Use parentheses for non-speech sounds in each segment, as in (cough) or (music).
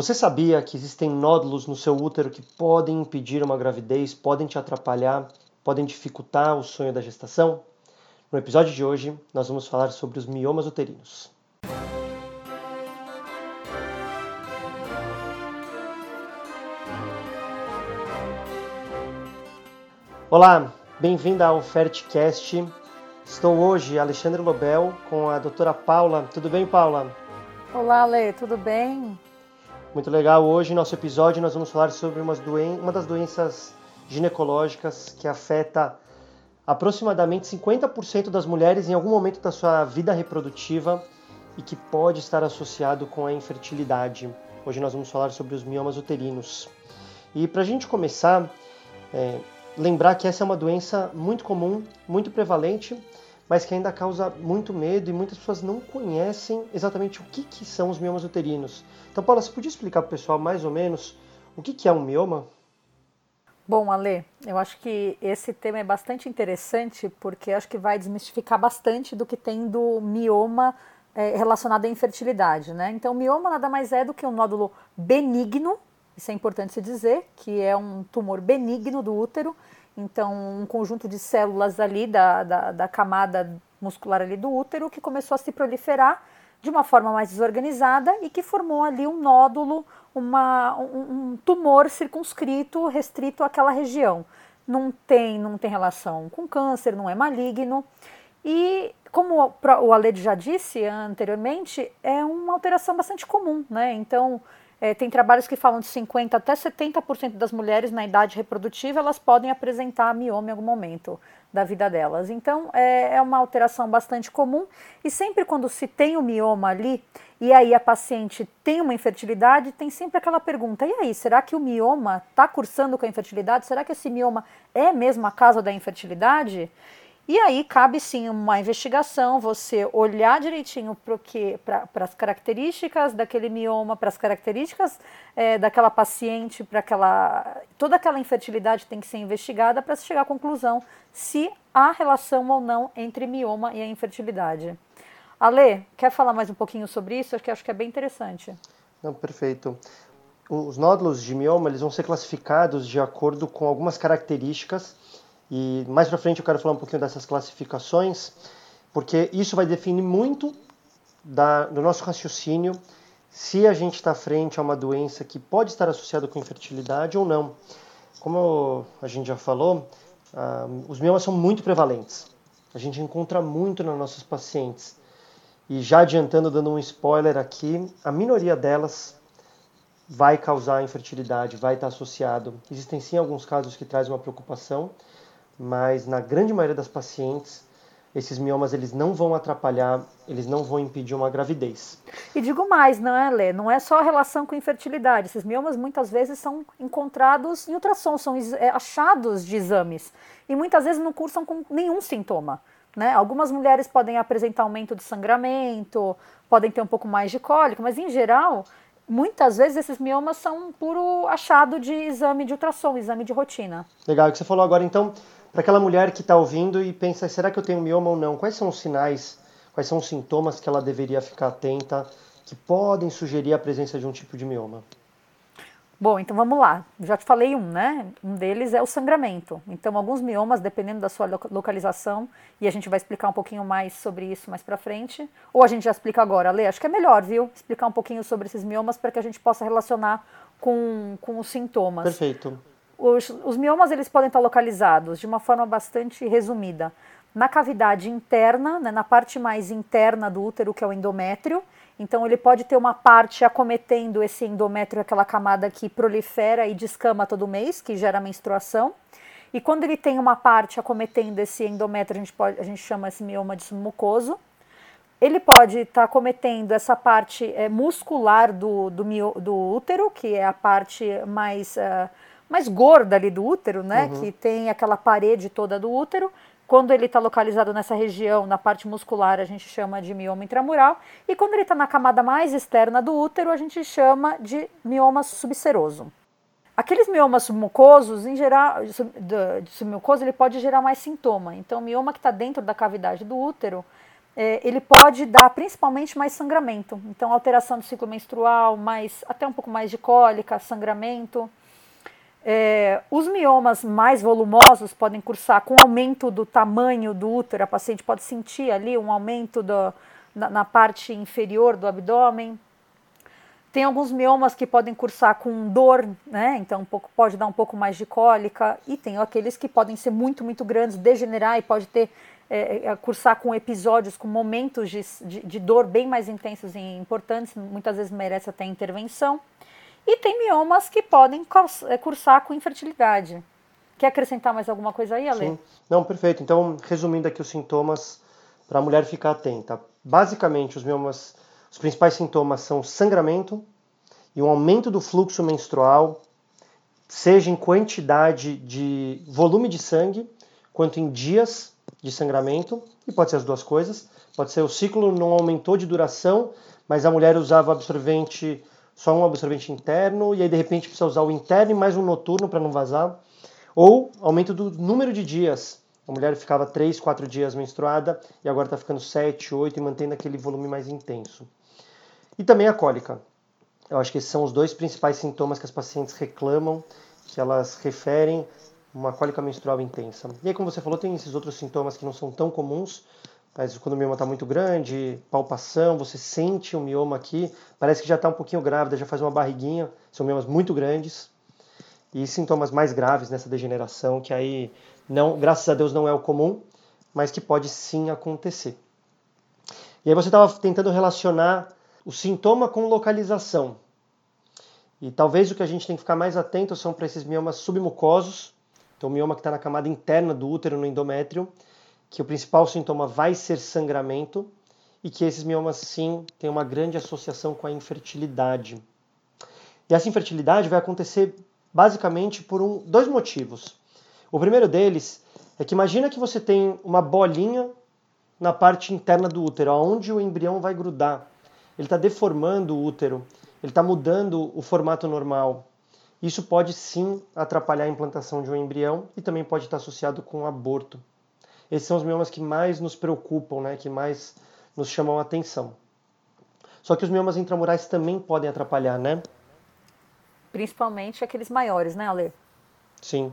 Você sabia que existem nódulos no seu útero que podem impedir uma gravidez, podem te atrapalhar, podem dificultar o sonho da gestação? No episódio de hoje, nós vamos falar sobre os miomas uterinos. Olá, bem-vinda ao Fertcast. Estou hoje, Alexandre Lobel, com a doutora Paula. Tudo bem, Paula? Olá, Ale, tudo bem? Muito legal. Hoje, nosso episódio, nós vamos falar sobre doen uma das doenças ginecológicas que afeta aproximadamente 50% das mulheres em algum momento da sua vida reprodutiva e que pode estar associado com a infertilidade. Hoje nós vamos falar sobre os miomas uterinos. E para a gente começar, é, lembrar que essa é uma doença muito comum, muito prevalente, mas que ainda causa muito medo e muitas pessoas não conhecem exatamente o que, que são os miomas uterinos. Então, Paula, você podia explicar para o pessoal mais ou menos o que, que é um mioma? Bom, Ale, eu acho que esse tema é bastante interessante porque acho que vai desmistificar bastante do que tem do mioma é, relacionado à infertilidade, né? Então, mioma nada mais é do que um nódulo benigno, isso é importante se dizer, que é um tumor benigno do útero, então um conjunto de células ali da, da, da camada muscular ali do útero que começou a se proliferar de uma forma mais desorganizada e que formou ali um nódulo, uma, um, um tumor circunscrito, restrito àquela região. Não tem, não tem relação com câncer, não é maligno. E como o Aled já disse anteriormente, é uma alteração bastante comum, né? Então, é, tem trabalhos que falam de 50% até 70% das mulheres na idade reprodutiva elas podem apresentar mioma em algum momento da vida delas. Então é, é uma alteração bastante comum e sempre quando se tem o mioma ali e aí a paciente tem uma infertilidade, tem sempre aquela pergunta: e aí, será que o mioma está cursando com a infertilidade? Será que esse mioma é mesmo a causa da infertilidade? E aí cabe sim uma investigação, você olhar direitinho para as características daquele mioma, para as características é, daquela paciente, para aquela. Toda aquela infertilidade tem que ser investigada para se chegar à conclusão se há relação ou não entre mioma e a infertilidade. Ale, quer falar mais um pouquinho sobre isso? Acho que acho que é bem interessante. Não, perfeito. Os nódulos de mioma eles vão ser classificados de acordo com algumas características e mais para frente eu quero falar um pouquinho dessas classificações, porque isso vai definir muito da, do nosso raciocínio se a gente está frente a uma doença que pode estar associada com infertilidade ou não. Como a gente já falou, ah, os miomas são muito prevalentes. A gente encontra muito nas nossas pacientes. E já adiantando, dando um spoiler aqui, a minoria delas vai causar infertilidade, vai estar associado. Existem sim alguns casos que trazem uma preocupação, mas na grande maioria das pacientes esses miomas eles não vão atrapalhar, eles não vão impedir uma gravidez. E digo mais, não é, Lê? Não é só a relação com infertilidade. Esses miomas muitas vezes são encontrados em ultrassom, são é, achados de exames. E muitas vezes não cursam com nenhum sintoma. Né? Algumas mulheres podem apresentar aumento de sangramento, podem ter um pouco mais de cólica, mas em geral, muitas vezes esses miomas são um puro achado de exame de ultrassom, exame de rotina. Legal, o que você falou agora, então, para aquela mulher que está ouvindo e pensa, será que eu tenho mioma ou não? Quais são os sinais, quais são os sintomas que ela deveria ficar atenta que podem sugerir a presença de um tipo de mioma? Bom, então vamos lá. Já te falei um, né? Um deles é o sangramento. Então, alguns miomas, dependendo da sua localização, e a gente vai explicar um pouquinho mais sobre isso mais para frente, ou a gente já explica agora, Lê, acho que é melhor, viu? Explicar um pouquinho sobre esses miomas para que a gente possa relacionar com, com os sintomas. Perfeito. Os, os miomas eles podem estar localizados de uma forma bastante resumida na cavidade interna, né, na parte mais interna do útero, que é o endométrio. Então, ele pode ter uma parte acometendo esse endométrio, aquela camada que prolifera e descama todo mês, que gera menstruação. E quando ele tem uma parte acometendo esse endométrio, a gente, pode, a gente chama esse mioma de mucoso. Ele pode estar acometendo essa parte é, muscular do, do, do, útero, que é a parte mais. Uh, mais gorda ali do útero, né? Uhum. Que tem aquela parede toda do útero. Quando ele está localizado nessa região, na parte muscular, a gente chama de mioma intramural. E quando ele está na camada mais externa do útero, a gente chama de mioma subseroso. Aqueles miomas submucosos, em geral, de submucoso, ele pode gerar mais sintoma. Então, o mioma que está dentro da cavidade do útero, é, ele pode dar principalmente mais sangramento. Então, alteração do ciclo menstrual, mais, até um pouco mais de cólica, sangramento. É, os miomas mais volumosos podem cursar com aumento do tamanho do útero, a paciente pode sentir ali um aumento do, na, na, parte inferior do abdômen. Tem alguns miomas que podem cursar com dor, né? Então um pouco, pode dar um pouco mais de cólica. E tem aqueles que podem ser muito, muito grandes, degenerar e pode ter é, é cursar com episódios, com momentos de, de, de dor bem mais intensos e importantes, muitas vezes merece até intervenção. E tem miomas que podem é, cursar com infertilidade. Quer acrescentar mais alguma coisa aí, Ale? Sim. Não, perfeito. Então, resumindo aqui os sintomas para a mulher ficar atenta. Basicamente, os miomas, os principais sintomas são sangramento e um aumento do fluxo menstrual, seja em quantidade de volume de sangue, quanto em dias de sangramento, e pode ser as duas coisas. Pode ser o ciclo não aumentou de duração, mas a mulher usava absorvente só um absorvente interno e aí de repente precisa usar o interno e mais um noturno para não vazar. Ou aumento do número de dias. A mulher ficava 3, 4 dias menstruada e agora está ficando 7, 8 e mantendo aquele volume mais intenso. E também a cólica. Eu acho que esses são os dois principais sintomas que as pacientes reclamam, que elas referem uma cólica menstrual intensa. E aí, como você falou, tem esses outros sintomas que não são tão comuns, mas quando o mioma está muito grande, palpação, você sente o mioma aqui, parece que já está um pouquinho grávida, já faz uma barriguinha, são miomas muito grandes. E sintomas mais graves nessa degeneração, que aí, não, graças a Deus, não é o comum, mas que pode sim acontecer. E aí você estava tentando relacionar o sintoma com localização. E talvez o que a gente tem que ficar mais atento são para esses miomas submucosos, então o mioma que está na camada interna do útero, no endométrio, que o principal sintoma vai ser sangramento e que esses miomas sim têm uma grande associação com a infertilidade. E essa infertilidade vai acontecer basicamente por um, dois motivos. O primeiro deles é que imagina que você tem uma bolinha na parte interna do útero, onde o embrião vai grudar. Ele está deformando o útero, ele está mudando o formato normal. Isso pode sim atrapalhar a implantação de um embrião e também pode estar associado com aborto. Esses são os miomas que mais nos preocupam, né, que mais nos chamam a atenção. Só que os miomas intramurais também podem atrapalhar, né? Principalmente aqueles maiores, né, Ale? Sim.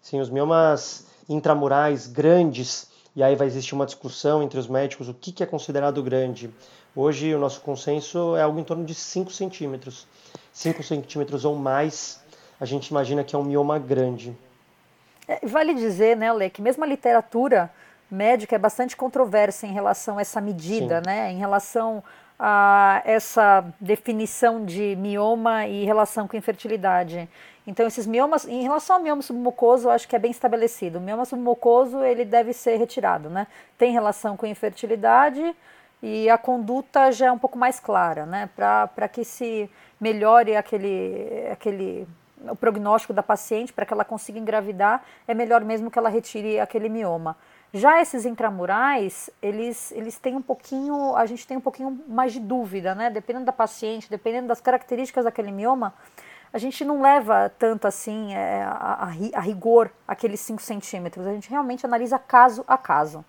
Sim, os miomas intramurais grandes, e aí vai existir uma discussão entre os médicos o que, que é considerado grande. Hoje o nosso consenso é algo em torno de 5 centímetros. 5 centímetros ou mais, a gente imagina que é um mioma grande. É, vale dizer, né, Lê, que mesmo a literatura médica é bastante controversa em relação a essa medida, Sim. né, em relação a essa definição de mioma e relação com infertilidade. Então, esses miomas, em relação ao mioma submucoso, eu acho que é bem estabelecido. O mioma submucoso, ele deve ser retirado, né? Tem relação com infertilidade e a conduta já é um pouco mais clara, né? Para que se melhore aquele, aquele o prognóstico da paciente para que ela consiga engravidar, é melhor mesmo que ela retire aquele mioma. Já esses intramurais, eles, eles têm um pouquinho, a gente tem um pouquinho mais de dúvida, né? Dependendo da paciente, dependendo das características daquele mioma, a gente não leva tanto assim é, a, a, rigor aqueles 5 centímetros, a gente realmente analisa caso a caso.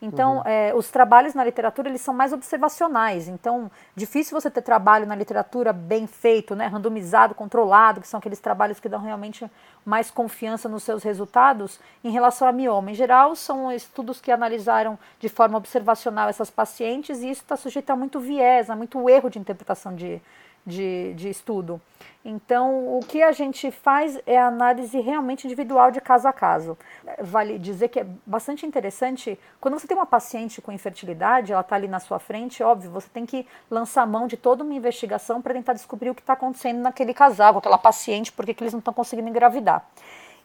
Então, uhum. é, os trabalhos na literatura eles são mais observacionais. Então, difícil você ter trabalho na literatura bem feito, né, randomizado, controlado, que são aqueles trabalhos que dão realmente mais confiança nos seus resultados em relação a mioma. Em geral, são estudos que analisaram de forma observacional essas pacientes e isso está sujeito a muito viés, a muito erro de interpretação de, de, de estudo. Então, o que a gente faz é análise realmente individual de caso a caso. Vale dizer que é bastante interessante, quando você tem uma paciente com infertilidade, ela está ali na sua frente, óbvio, você tem que lançar mão de toda uma investigação para tentar descobrir o que está acontecendo naquele casal, com aquela paciente, porque que eles não estão conseguindo engravidar.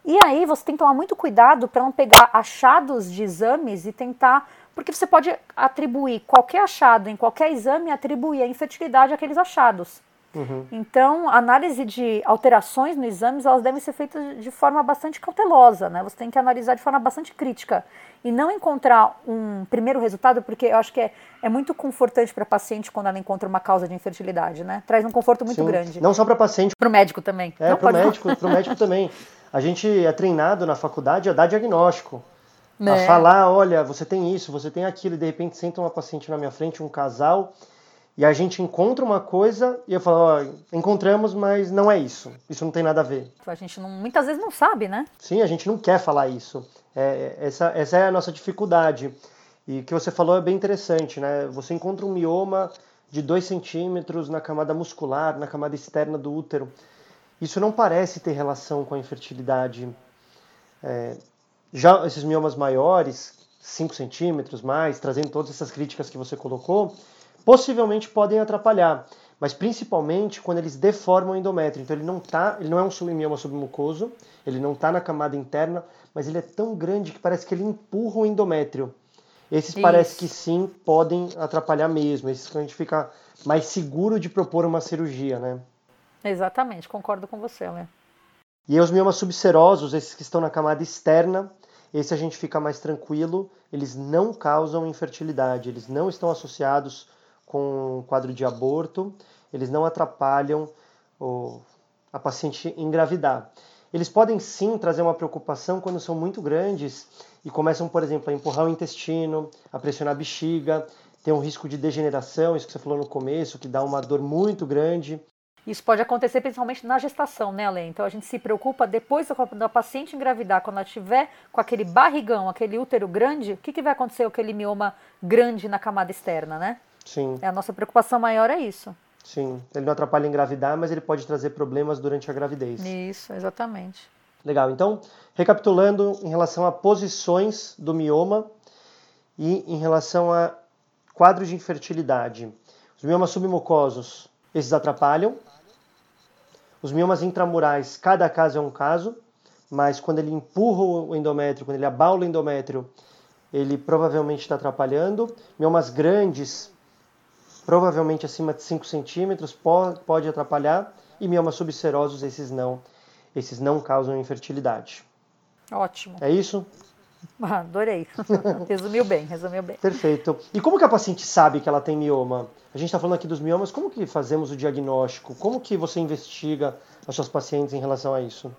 E aí você tem que tomar muito cuidado para não pegar achados de exames e tentar. Porque você pode atribuir qualquer achado em qualquer exame atribuir a infertilidade àqueles achados. Uhum. Então, a análise de alterações no exame, elas devem ser feitas de forma bastante cautelosa, né? Você tem que analisar de forma bastante crítica e não encontrar um primeiro resultado, porque eu acho que é, é muito confortante para a paciente quando ela encontra uma causa de infertilidade, né? Traz um conforto muito Sim. grande. Não só para a paciente. Para o médico também. É, para o médico, médico também. A gente é treinado na faculdade a dar diagnóstico. a é. falar, olha, você tem isso, você tem aquilo, e de repente senta uma paciente na minha frente, um casal, e a gente encontra uma coisa e eu falo, ó, encontramos, mas não é isso. Isso não tem nada a ver. A gente não, muitas vezes não sabe, né? Sim, a gente não quer falar isso. É, essa, essa é a nossa dificuldade. E o que você falou é bem interessante, né? Você encontra um mioma de 2 centímetros na camada muscular, na camada externa do útero. Isso não parece ter relação com a infertilidade. É, já esses miomas maiores, 5 centímetros mais, trazendo todas essas críticas que você colocou, possivelmente podem atrapalhar, mas principalmente quando eles deformam o endométrio. Então ele não tá, ele não é um submioma submucoso, ele não está na camada interna, mas ele é tão grande que parece que ele empurra o endométrio. Esses Isso. parece que sim podem atrapalhar mesmo. Esses que a gente fica mais seguro de propor uma cirurgia, né? Exatamente, concordo com você, né? E os miomas subserosos, esses que estão na camada externa, esse a gente fica mais tranquilo, eles não causam infertilidade, eles não estão associados com um quadro de aborto, eles não atrapalham o, a paciente engravidar. Eles podem sim trazer uma preocupação quando são muito grandes e começam, por exemplo, a empurrar o intestino, a pressionar a bexiga, tem um risco de degeneração, isso que você falou no começo, que dá uma dor muito grande. Isso pode acontecer principalmente na gestação, né, Além? Então a gente se preocupa depois da paciente engravidar, quando ela tiver com aquele barrigão, aquele útero grande, o que, que vai acontecer com aquele mioma grande na camada externa, né? Sim. É, a nossa preocupação maior é isso. Sim, ele não atrapalha engravidar, mas ele pode trazer problemas durante a gravidez. Isso, exatamente. Legal. Então, recapitulando em relação a posições do mioma e em relação a quadros de infertilidade. Os miomas submucosos, esses atrapalham. Os miomas intramurais, cada caso é um caso, mas quando ele empurra o endométrio, quando ele abaula o endométrio, ele provavelmente está atrapalhando. Miomas grandes, provavelmente acima de 5 centímetros, pode atrapalhar, e miomas subserosos, esses não, esses não causam infertilidade. Ótimo. É isso? (laughs) Ah, adorei. (laughs) resumiu bem, resumiu bem. Perfeito. E como que a paciente sabe que ela tem mioma? A gente está falando aqui dos miomas, como que fazemos o diagnóstico? Como que você investiga as suas pacientes em relação a isso?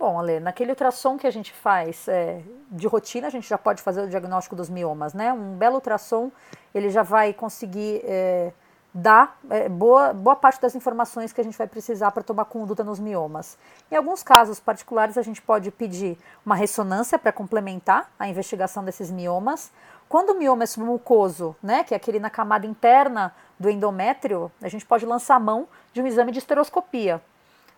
Bom, Ale, naquele ultrassom que a gente faz é, de rotina, a gente já pode fazer o diagnóstico dos miomas, né? Um belo ultrassom, ele já vai conseguir é, dar é, boa, boa parte das informações que a gente vai precisar para tomar conduta nos miomas. Em alguns casos particulares, a gente pode pedir uma ressonância para complementar a investigação desses miomas. Quando o mioma é submucoso, né, que é aquele na camada interna do endométrio, a gente pode lançar a mão de um exame de esteroscopia.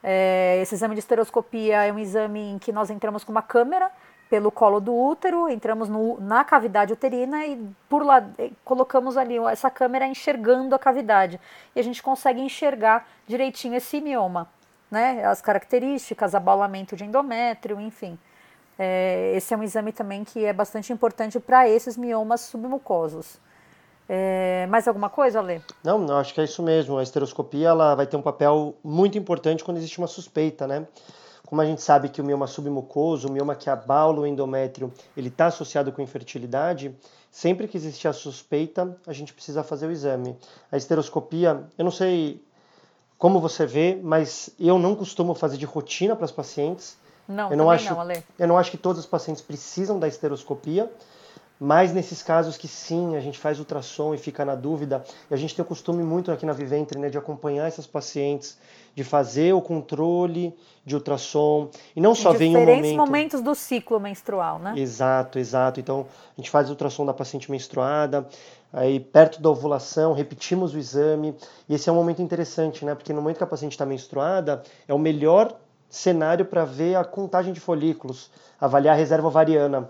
É, esse exame de esteroscopia é um exame em que nós entramos com uma câmera pelo colo do útero, entramos no, na cavidade uterina e por lá colocamos ali essa câmera enxergando a cavidade e a gente consegue enxergar direitinho esse mioma, né? As características, abaulamento de endométrio, enfim. É, esse é um exame também que é bastante importante para esses miomas submucosos. É, mais alguma coisa, Lê? Não, não, acho que é isso mesmo. A esteroscopia ela vai ter um papel muito importante quando existe uma suspeita, né? Como a gente sabe que o mioma submucoso, o mioma que abaula o endométrio, ele está associado com infertilidade, sempre que existe a suspeita, a gente precisa fazer o exame. A esteroscopia, eu não sei como você vê, mas eu não costumo fazer de rotina para as pacientes. Não, eu não acho, não, Eu não acho que todas as pacientes precisam da esteroscopia, mas nesses casos que sim, a gente faz ultrassom e fica na dúvida, e a gente tem o costume muito aqui na Viventre né, de acompanhar essas pacientes, de fazer o controle de ultrassom, e não só vem um momento... Diferentes momentos do ciclo menstrual, né? Exato, exato. Então, a gente faz o ultrassom da paciente menstruada, aí perto da ovulação, repetimos o exame, e esse é um momento interessante, né? Porque no momento que a paciente está menstruada, é o melhor cenário para ver a contagem de folículos, avaliar a reserva ovariana.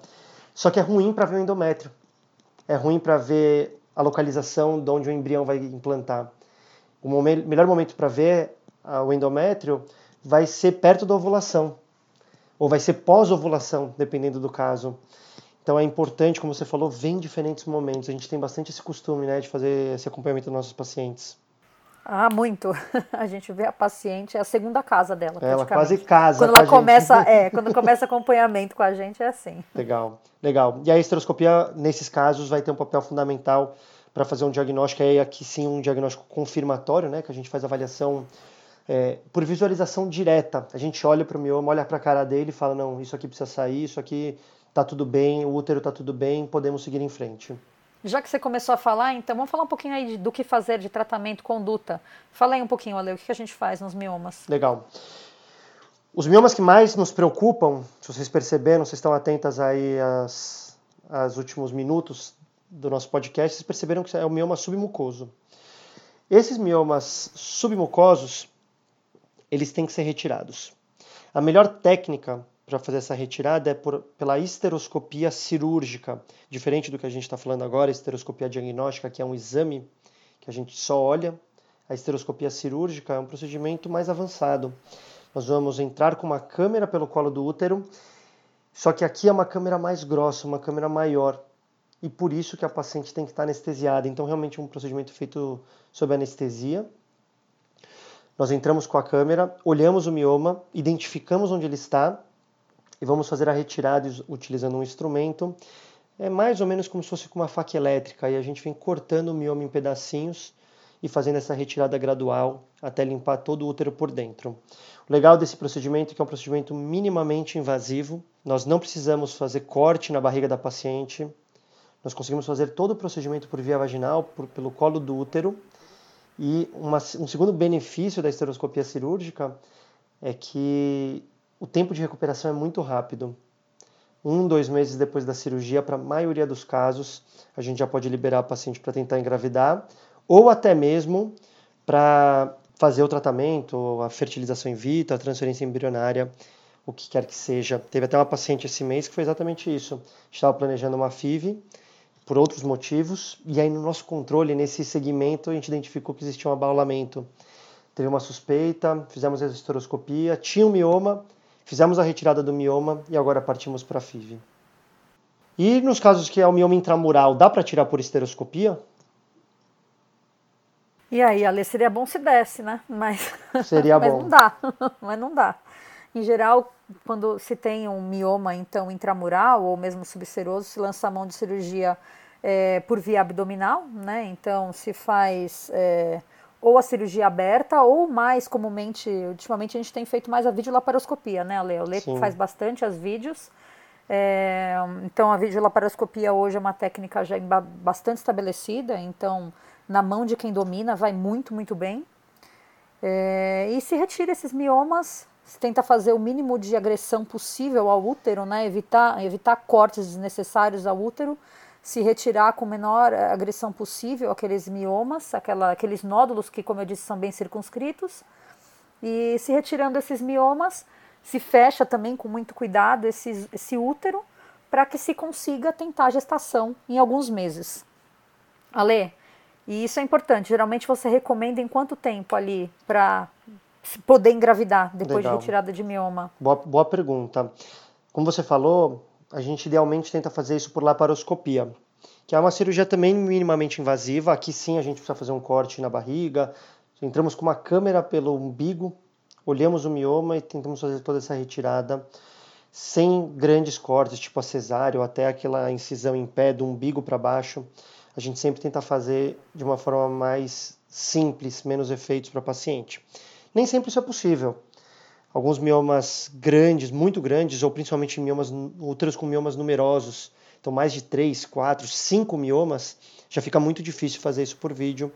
Só que é ruim para ver o endométrio. É ruim para ver a localização de onde o embrião vai implantar. O momento, melhor momento para ver o endométrio vai ser perto da ovulação, ou vai ser pós-ovulação, dependendo do caso. Então é importante, como você falou, ver em diferentes momentos. A gente tem bastante esse costume né, de fazer esse acompanhamento dos nossos pacientes. Ah, muito. (laughs) A gente vê a paciente, é a segunda casa dela. Ela quase casa. Quando ela começa, gente. (laughs) é, quando começa acompanhamento com a gente é assim. Legal, legal. E a esteroscopia, nesses casos, vai ter um papel fundamental para fazer um diagnóstico, aí aqui sim um diagnóstico confirmatório, né? Que a gente faz avaliação é, por visualização direta. A gente olha para o mioma, olha para a cara dele e fala, não, isso aqui precisa sair, isso aqui tá tudo bem, o útero tá tudo bem, podemos seguir em frente. Já que você começou a falar, então vamos falar um pouquinho aí do que fazer de tratamento, conduta. Fala aí um pouquinho, Ale, o que a gente faz nos miomas? Legal. Os miomas que mais nos preocupam, se vocês perceberam, vocês estão atentas aí aos últimos minutos do nosso podcast, vocês perceberam que é o mioma submucoso. Esses miomas submucosos, eles têm que ser retirados. A melhor técnica para fazer essa retirada é por, pela esteroscopia cirúrgica, diferente do que a gente está falando agora, esteroscopia diagnóstica, que é um exame que a gente só olha. A esteroscopia cirúrgica é um procedimento mais avançado. Nós vamos entrar com uma câmera pelo colo do útero, só que aqui é uma câmera mais grossa, uma câmera maior, e por isso que a paciente tem que estar anestesiada. Então, realmente, é um procedimento feito sob anestesia. Nós entramos com a câmera, olhamos o mioma, identificamos onde ele está e vamos fazer a retirada utilizando um instrumento. É mais ou menos como se fosse com uma faca elétrica e a gente vem cortando o mioma em pedacinhos e fazendo essa retirada gradual até limpar todo o útero por dentro. O legal desse procedimento é que é um procedimento minimamente invasivo. Nós não precisamos fazer corte na barriga da paciente. Nós conseguimos fazer todo o procedimento por via vaginal, por, pelo colo do útero. E uma, um segundo benefício da esteroscopia cirúrgica é que o tempo de recuperação é muito rápido. Um, dois meses depois da cirurgia, para a maioria dos casos, a gente já pode liberar a paciente para tentar engravidar, ou até mesmo para fazer o tratamento, a fertilização in vitro, a transferência embrionária, o que quer que seja. Teve até uma paciente esse mês que foi exatamente isso. Estava planejando uma FIV por outros motivos, e aí no nosso controle, nesse segmento, a gente identificou que existia um abaulamento. Teve uma suspeita, fizemos a esteroscopia, tinha um mioma, Fizemos a retirada do mioma e agora partimos para a FIV. E nos casos que é o mioma intramural, dá para tirar por esteroscopia? E aí, Ale, seria bom se desse, né? Mas, (laughs) seria mas bom. não dá. (laughs) mas não dá. Em geral, quando se tem um mioma então intramural ou mesmo subseroso, se lança a mão de cirurgia é, por via abdominal, né? Então se faz é, ou a cirurgia aberta, ou mais comumente, ultimamente a gente tem feito mais a videolaparoscopia, né, Ale? O Le faz bastante as vídeos. É, então a videolaparoscopia hoje é uma técnica já bastante estabelecida, então na mão de quem domina vai muito, muito bem. É, e se retira esses miomas, se tenta fazer o mínimo de agressão possível ao útero, né? Evitar, evitar cortes desnecessários ao útero se retirar com menor eh, agressão possível aqueles miomas, aquela, aqueles nódulos que, como eu disse, são bem circunscritos. E se retirando esses miomas, se fecha também com muito cuidado esse, esse útero para que se consiga tentar a gestação em alguns meses. Ale, e isso é importante, geralmente você recomenda em quanto tempo ali para poder engravidar depois Legal. de retirada de mioma? Boa, boa pergunta. Como você falou, a gente idealmente tenta fazer isso por laparoscopia, que é uma cirurgia também minimamente invasiva. Aqui sim a gente precisa fazer um corte na barriga, entramos com uma câmera pelo umbigo, olhamos o mioma e tentamos fazer toda essa retirada sem grandes cortes, tipo a cesárea ou até aquela incisão em pé do umbigo para baixo. A gente sempre tenta fazer de uma forma mais simples, menos efeitos para o paciente. Nem sempre isso é possível alguns miomas grandes, muito grandes, ou principalmente miomas, úteros com miomas numerosos, então mais de 3, 4, 5 miomas, já fica muito difícil fazer isso por vídeo.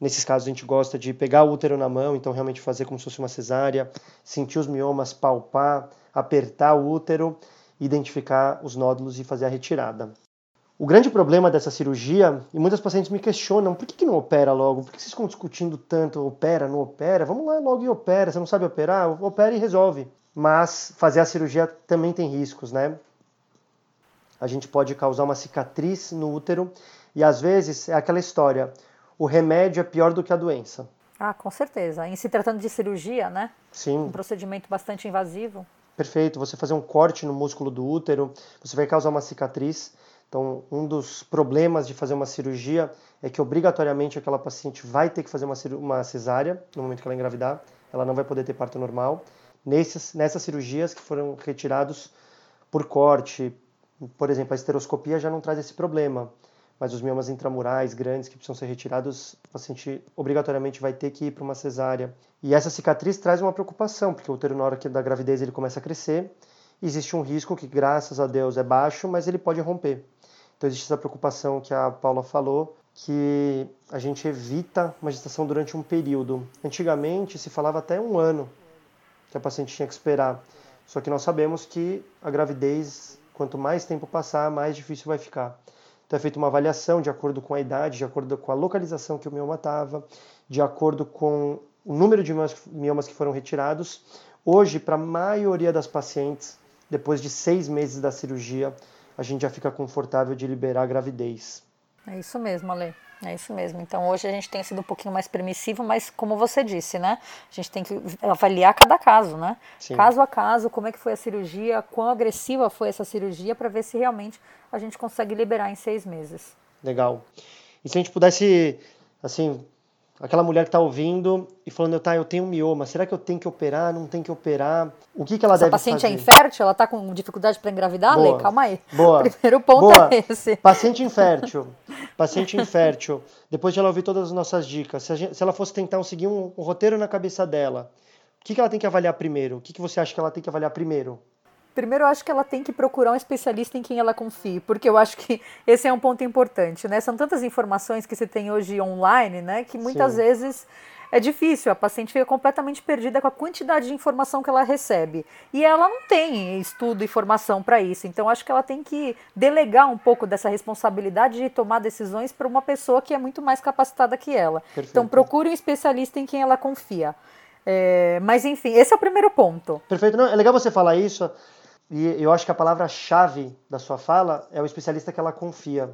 Nesses casos a gente gosta de pegar o útero na mão, então realmente fazer como se fosse uma cesárea, sentir os miomas, palpar, apertar o útero, identificar os nódulos e fazer a retirada. O grande problema dessa cirurgia, e muitas pacientes me questionam, por que, que não opera logo? Por que vocês estão discutindo tanto, opera, não opera? Vamos lá logo e opera, você não sabe operar? Opera e resolve. Mas fazer a cirurgia também tem riscos, né? A gente pode causar uma cicatriz no útero e às vezes é aquela história, o remédio é pior do que a doença. Ah, com certeza. Em se tratando de cirurgia, né? Sim. Um procedimento bastante invasivo. Perfeito. Você fazer um corte no músculo do útero, você vai causar uma cicatriz então, um dos problemas de fazer uma cirurgia é que obrigatoriamente aquela paciente vai ter que fazer uma, uma cesárea no momento que ela engravidar, ela não vai poder ter parto normal. Nessas, nessas cirurgias que foram retirados por corte, por exemplo, a esteroscopia já não traz esse problema, mas os miomas intramurais grandes que precisam ser retirados, o paciente obrigatoriamente vai ter que ir para uma cesárea. E essa cicatriz traz uma preocupação, porque o útero na hora da gravidez ele começa a crescer existe um risco que, graças a Deus, é baixo, mas ele pode romper. Então existe essa preocupação que a Paula falou, que a gente evita uma gestação durante um período. Antigamente se falava até um ano que a paciente tinha que esperar. Só que nós sabemos que a gravidez, quanto mais tempo passar, mais difícil vai ficar. Então é feita uma avaliação de acordo com a idade, de acordo com a localização que o mioma estava, de acordo com o número de miomas que foram retirados. Hoje, para a maioria das pacientes, depois de seis meses da cirurgia, a gente já fica confortável de liberar a gravidez. É isso mesmo, Ale. É isso mesmo. Então hoje a gente tem sido um pouquinho mais permissivo, mas como você disse, né? A gente tem que avaliar cada caso, né? Sim. Caso a caso, como é que foi a cirurgia, quão agressiva foi essa cirurgia, para ver se realmente a gente consegue liberar em seis meses. Legal. E se a gente pudesse, assim, aquela mulher que está ouvindo e falando, tá, eu tenho um mioma, será que eu tenho que operar, não tenho que operar? O que, que ela Essa deve paciente é infértil, ela está com dificuldade para engravidar? Boa. Lê, calma aí. Boa. (laughs) Primeiro ponto Boa. é esse. Paciente infértil. (laughs) Paciente infértil. Depois de ela ouvir todas as nossas dicas, se, gente, se ela fosse tentar seguir um, um, roteiro na cabeça dela, o que, que ela tem que avaliar primeiro? O que, que você acha que ela tem que avaliar primeiro? Primeiro, eu acho que ela tem que procurar um especialista em quem ela confie, porque eu acho que (laughs) esse é um ponto importante, né? São tantas informações que se tem hoje online, né, que muitas Sim. vezes é difícil, a paciente fica completamente perdida com a quantidade de informação que ela recebe. E ela não tem estudo e formação para isso, então acho que ela tem que delegar um pouco dessa responsabilidade de tomar decisões para uma pessoa que é muito mais capacitada que ela. Perfeito. Então procure um especialista em quem ela confia. É, mas enfim, esse é o primeiro ponto. Perfeito, não, é legal você falar isso e eu acho que a palavra-chave da sua fala é o especialista que ela confia.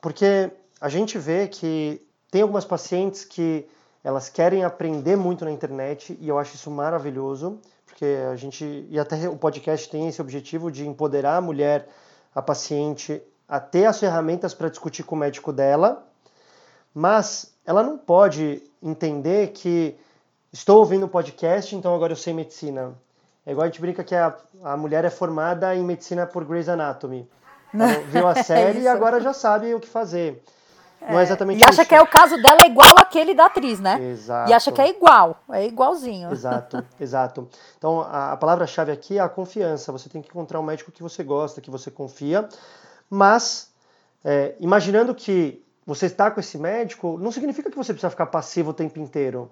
Porque a gente vê que tem algumas pacientes que elas querem aprender muito na internet e eu acho isso maravilhoso, porque a gente, e até o podcast tem esse objetivo de empoderar a mulher, a paciente, a ter as ferramentas para discutir com o médico dela, mas ela não pode entender que estou ouvindo um podcast, então agora eu sei medicina. É igual a gente brinca que a, a mulher é formada em medicina por Grey's Anatomy. Ela (laughs) viu a série é e agora já sabe o que fazer. Não é exatamente E acha isso. que é o caso dela é igual aquele da atriz, né? Exato. E acha que é igual, é igualzinho. Exato, (laughs) exato. Então a, a palavra-chave aqui é a confiança. Você tem que encontrar um médico que você gosta, que você confia. Mas, é, imaginando que você está com esse médico, não significa que você precisa ficar passivo o tempo inteiro.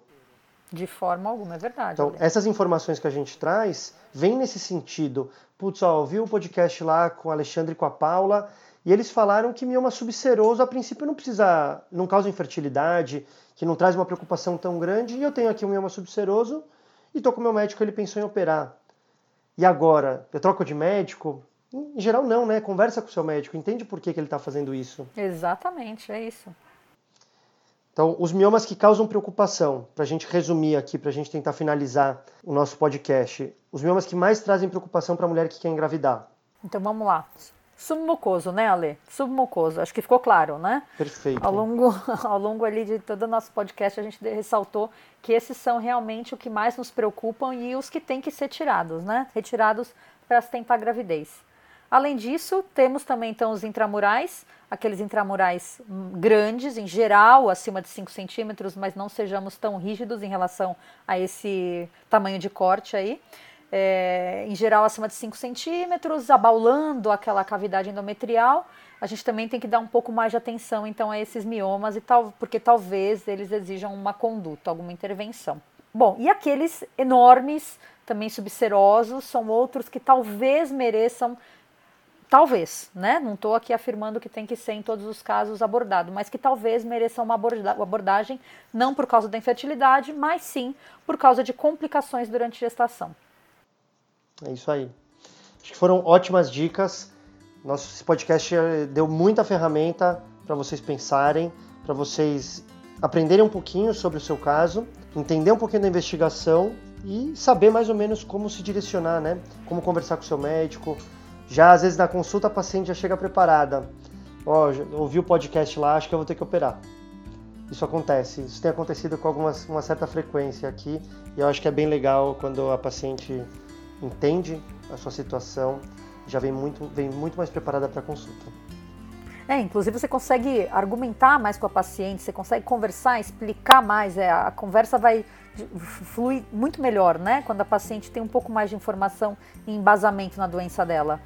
De forma alguma, é verdade. Então, essas informações que a gente traz vêm nesse sentido. Putz, ó, ouvi o podcast lá com o Alexandre e com a Paula, e eles falaram que mioma subseroso, a princípio, não precisa, não causa infertilidade, que não traz uma preocupação tão grande, e eu tenho aqui um mioma subseroso, e estou com o meu médico, ele pensou em operar. E agora, eu troco de médico? Em geral, não, né? Conversa com o seu médico, entende por que, que ele está fazendo isso. Exatamente, é isso. Então, os miomas que causam preocupação, para a gente resumir aqui, para a gente tentar finalizar o nosso podcast, os miomas que mais trazem preocupação para a mulher que quer engravidar. Então vamos lá. Submucoso, né, Ale? Submucoso, acho que ficou claro, né? Perfeito. Ao longo, (laughs) ao longo ali de todo o nosso podcast, a gente ressaltou que esses são realmente o que mais nos preocupam e os que têm que ser tirados, né? Retirados para tentar gravidez. Além disso, temos também então os intramurais, aqueles intramurais grandes, em geral, acima de 5 centímetros, mas não sejamos tão rígidos em relação a esse tamanho de corte aí. É, em geral, acima de 5 centímetros, abaulando aquela cavidade endometrial. A gente também tem que dar um pouco mais de atenção, então, a esses miomas, e tal, porque talvez eles exijam uma conduta, alguma intervenção. Bom, e aqueles enormes, também subserosos, são outros que talvez mereçam talvez, né? Não estou aqui afirmando que tem que ser em todos os casos abordado, mas que talvez mereça uma abordagem não por causa da infertilidade, mas sim por causa de complicações durante a gestação. É isso aí. Acho que foram ótimas dicas. Nosso podcast deu muita ferramenta para vocês pensarem, para vocês aprenderem um pouquinho sobre o seu caso, entender um pouquinho da investigação e saber mais ou menos como se direcionar, né? Como conversar com o seu médico, já às vezes na consulta a paciente já chega preparada. Ó, oh, ouvi o podcast lá, acho que eu vou ter que operar. Isso acontece, isso tem acontecido com algumas, uma certa frequência aqui e eu acho que é bem legal quando a paciente entende a sua situação, já vem muito, vem muito mais preparada para a consulta. É, inclusive você consegue argumentar mais com a paciente, você consegue conversar, explicar mais, é, a conversa vai flui muito melhor, né? Quando a paciente tem um pouco mais de informação e embasamento na doença dela.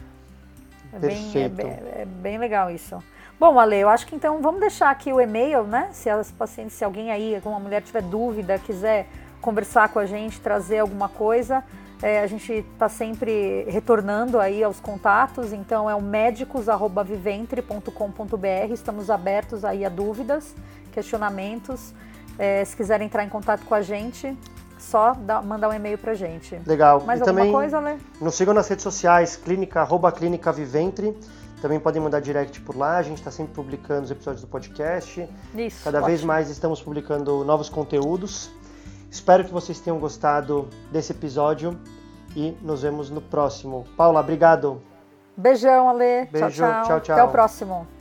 É bem, é, bem, é bem legal isso. Bom, Ale, eu acho que então vamos deixar aqui o e-mail, né? Se as pacientes, se alguém aí, alguma mulher tiver dúvida, quiser conversar com a gente, trazer alguma coisa, é, a gente está sempre retornando aí aos contatos, então é o médicos@viventre.com.br. Estamos abertos aí a dúvidas, questionamentos. É, se quiserem entrar em contato com a gente, só dá, mandar um e-mail pra gente. Legal. Mais e alguma também coisa, Lê? Nos sigam nas redes sociais, clínica, arroba clínica Viventre. Também podem mandar direct por lá, a gente está sempre publicando os episódios do podcast. Isso. Cada ótimo. vez mais estamos publicando novos conteúdos. Espero que vocês tenham gostado desse episódio e nos vemos no próximo. Paula, obrigado. Beijão, Ale. Beijo, tchau, tchau. tchau, tchau. Até o próximo.